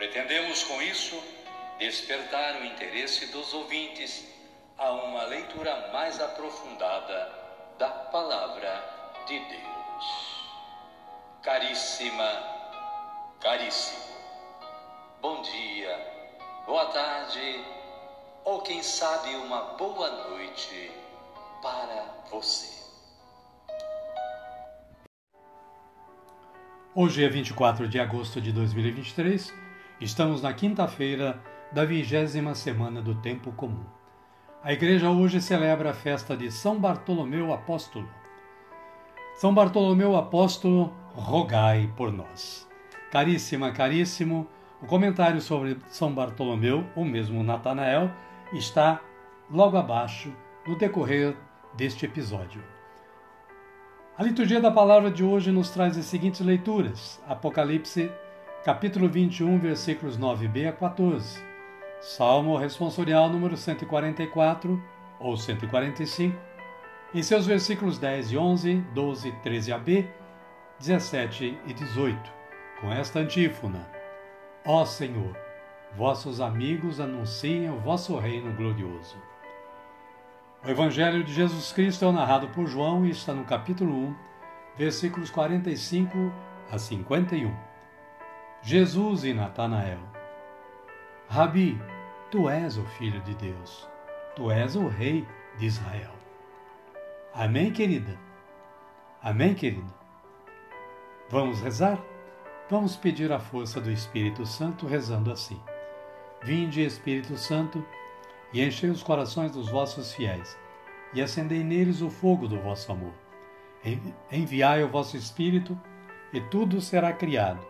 Pretendemos com isso despertar o interesse dos ouvintes a uma leitura mais aprofundada da Palavra de Deus. Caríssima, caríssimo, bom dia, boa tarde ou quem sabe uma boa noite para você. Hoje é 24 de agosto de 2023 Estamos na quinta-feira da vigésima semana do Tempo Comum. A igreja hoje celebra a festa de São Bartolomeu Apóstolo. São Bartolomeu Apóstolo, rogai por nós. Caríssima, caríssimo, o comentário sobre São Bartolomeu, ou mesmo Natanael, está logo abaixo no decorrer deste episódio. A liturgia da palavra de hoje nos traz as seguintes leituras: Apocalipse capítulo 21, versículos 9b a 14. Salmo responsorial número 144 ou 145, em seus versículos 10 e 11, 12, 13 a b, 17 e 18, com esta antífona: Ó Senhor, vossos amigos anunciem o vosso reino glorioso. O Evangelho de Jesus Cristo é narrado por João e está no capítulo 1, versículos 45 a 51. Jesus e Natanael. Rabi, tu és o Filho de Deus, tu és o Rei de Israel. Amém, querida? Amém, querido? Vamos rezar? Vamos pedir a força do Espírito Santo rezando assim. Vinde, Espírito Santo, e enchei os corações dos vossos fiéis, e acendei neles o fogo do vosso amor. Enviai o vosso Espírito, e tudo será criado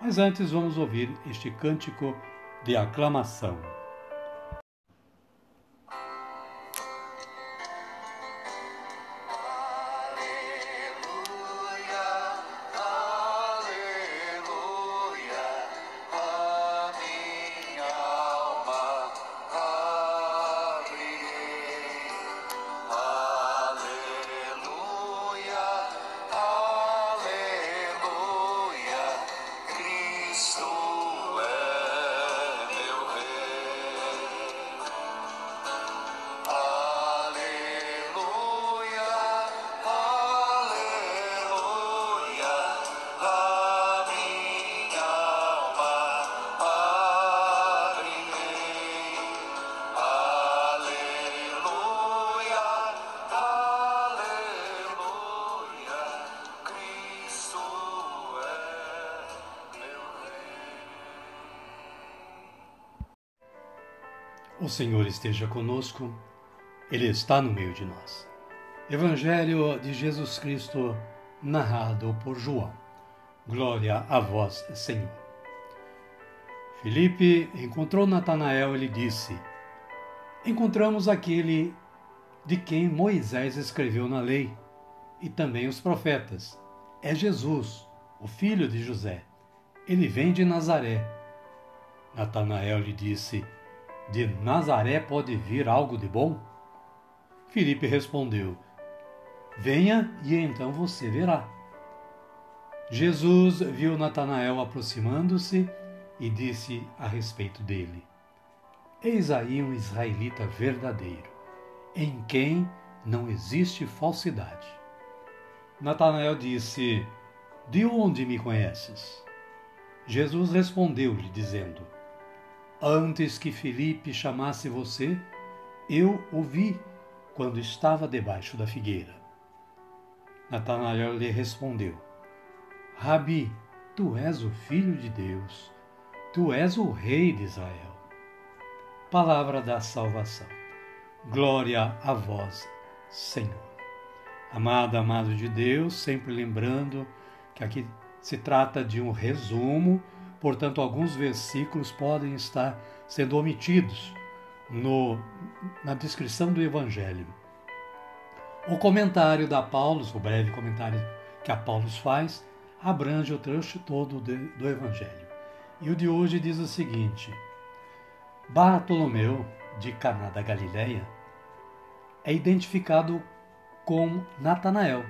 mas antes vamos ouvir este cântico de aclamação. O Senhor esteja conosco, Ele está no meio de nós. Evangelho de Jesus Cristo, narrado por João. Glória a vós, Senhor. Filipe encontrou Natanael e lhe disse: Encontramos aquele de quem Moisés escreveu na lei e também os profetas. É Jesus, o filho de José. Ele vem de Nazaré. Natanael lhe disse: de Nazaré pode vir algo de bom? Filipe respondeu: Venha e então você verá. Jesus viu Natanael aproximando-se e disse a respeito dele: Eis aí um israelita verdadeiro, em quem não existe falsidade. Natanael disse: De onde me conheces? Jesus respondeu-lhe, dizendo: Antes que Filipe chamasse você, eu o vi quando estava debaixo da figueira. Natanael lhe respondeu: Rabi, tu és o filho de Deus, tu és o rei de Israel. Palavra da salvação. Glória a vós, Senhor. Amado, amado de Deus, sempre lembrando que aqui se trata de um resumo, portanto, alguns versículos podem estar sendo omitidos no, na descrição do Evangelho. O comentário da Paulo, o breve comentário que a Paulo faz, abrange o trecho todo de, do Evangelho. E o de hoje diz o seguinte: Bartolomeu, de Caná da Galileia, é identificado com Natanael.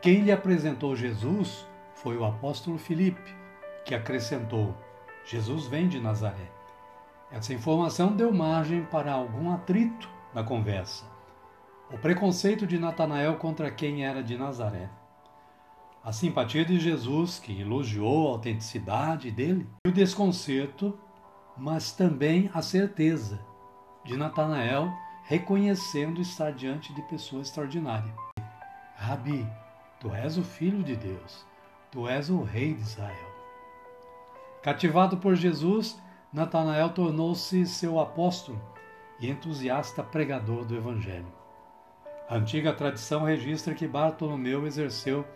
Quem lhe apresentou Jesus foi o apóstolo Filipe, que acrescentou: Jesus vem de Nazaré. Essa informação deu margem para algum atrito na conversa. O preconceito de Natanael contra quem era de Nazaré. A simpatia de Jesus, que elogiou a autenticidade dele, e o desconcerto, mas também a certeza de Natanael reconhecendo estar diante de pessoa extraordinária. Rabi, tu és o Filho de Deus, tu és o Rei de Israel. Cativado por Jesus, Natanael tornou-se seu apóstolo e entusiasta pregador do Evangelho. A antiga tradição registra que Bartolomeu exerceu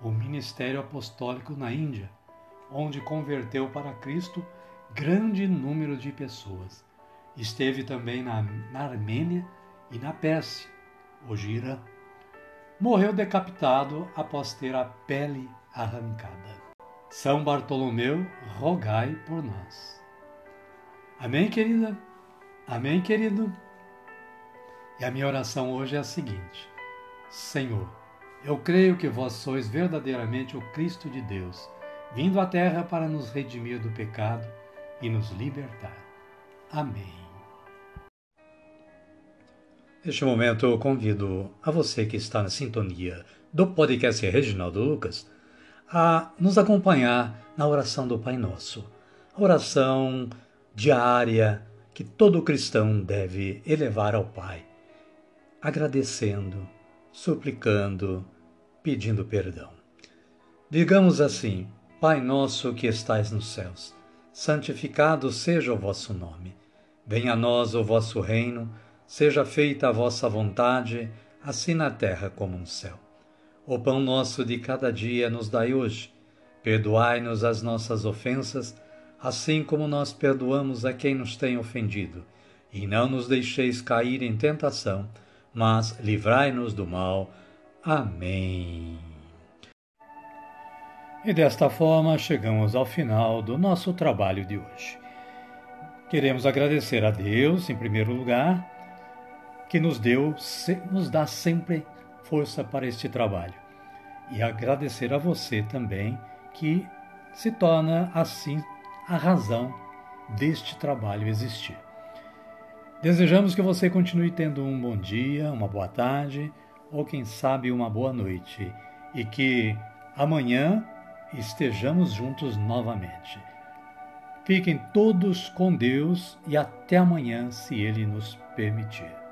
o ministério apostólico na Índia, onde converteu para Cristo grande número de pessoas Esteve também na, na Armênia e na Pérsia, hoje Irã. Morreu decapitado após ter a pele arrancada. São Bartolomeu, rogai por nós. Amém, querida? Amém, querido? E a minha oração hoje é a seguinte: Senhor, eu creio que vós sois verdadeiramente o Cristo de Deus, vindo à terra para nos redimir do pecado e nos libertar. Amém. Neste momento, eu convido a você que está na sintonia do podcast Reginaldo Lucas a nos acompanhar na oração do Pai Nosso, a oração diária que todo cristão deve elevar ao Pai, agradecendo, suplicando, pedindo perdão. Digamos assim: Pai nosso que estais nos céus, santificado seja o vosso nome. Venha a nós o vosso reino Seja feita a vossa vontade, assim na terra como no céu. O pão nosso de cada dia nos dai hoje. Perdoai-nos as nossas ofensas, assim como nós perdoamos a quem nos tem ofendido. E não nos deixeis cair em tentação, mas livrai-nos do mal. Amém. E desta forma chegamos ao final do nosso trabalho de hoje. Queremos agradecer a Deus, em primeiro lugar, que nos deu, nos dá sempre força para este trabalho. E agradecer a você também, que se torna assim a razão deste trabalho existir. Desejamos que você continue tendo um bom dia, uma boa tarde ou, quem sabe, uma boa noite e que amanhã estejamos juntos novamente. Fiquem todos com Deus e até amanhã, se Ele nos permitir.